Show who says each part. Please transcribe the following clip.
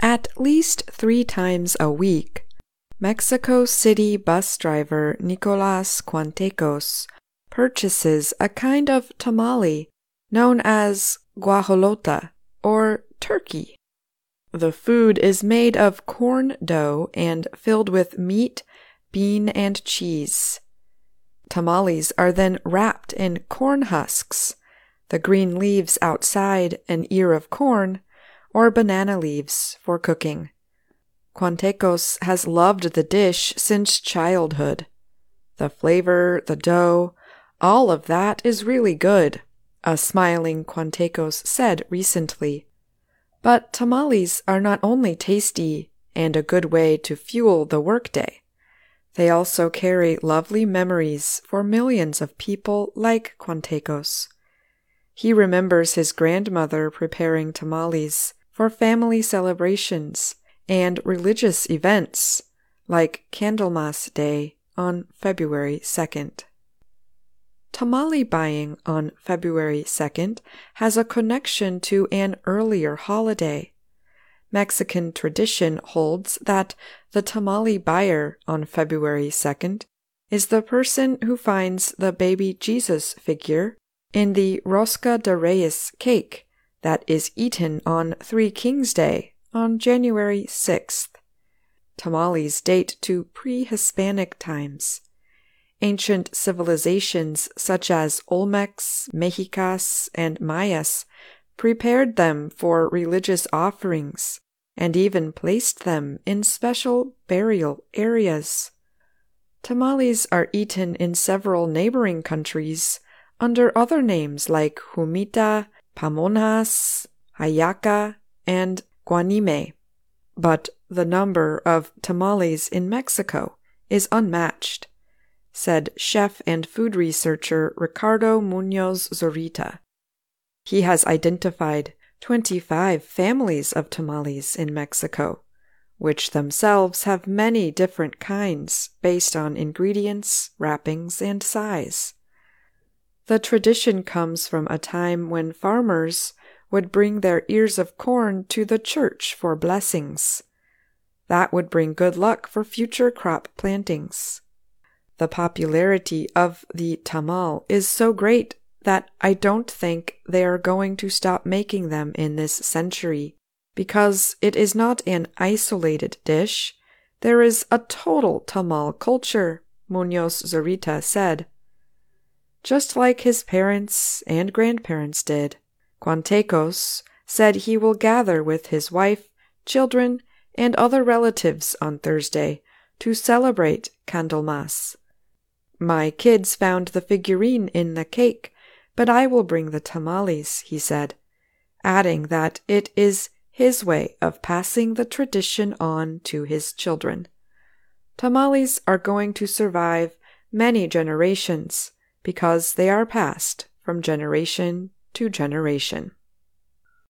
Speaker 1: At least three times a week, Mexico City bus driver Nicolas Cuatencos purchases a kind of tamale known as guajolota or turkey. The food is made of corn dough and filled with meat, bean, and cheese. Tamales are then wrapped in corn husks, the green leaves outside an ear of corn, or banana leaves for cooking. Cuatencos has loved the dish since childhood. The flavor, the dough, all of that is really good, a smiling Cuatencos said recently. But tamales are not only tasty and a good way to fuel the workday. They also carry lovely memories for millions of people like Cuatencos. He remembers his grandmother preparing tamales for family celebrations and religious events like Candlemas Day on February 2nd. Tamale buying on February 2nd has a connection to an earlier holiday. Mexican tradition holds that the tamale buyer on February 2nd is the person who finds the baby Jesus figure in the Rosca de Reyes cake that is eaten on Three Kings Day on January 6th. Tamales date to pre Hispanic times. Ancient civilizations such as Olmecs, Mexicas, and Mayas prepared them for religious offerings and even placed them in special burial areas. Tamales are eaten in several neighboring countries under other names like humita, pamonhas, hallaca, and guanime. But the number of tamales in Mexico is unmatched, said chef and food researcher Ricardo Munoz Zurita. He has identified 25 families of tamales in Mexico, which themselves have many different kinds based on ingredients, wrappings, and size. The tradition comes from a time when farmers would bring their ears of corn to the church for blessings. That would bring good luck for future crop plantings. The popularity of the tamal is so great that I don't think they are going to stop making them in this century, because it is not an isolated dish. There is a total tamal culture, Munoz Zurita said just like his parents and grandparents did. Cuatencos said he will gather with his wife, children, and other relatives on Thursday to celebrate Candlemas. My kids found the figurine in the cake, but I will bring the tamales, he said, adding that it is his way of passing the tradition on to his children. Tamales are going to survive many generations because they are passed from generation to generation.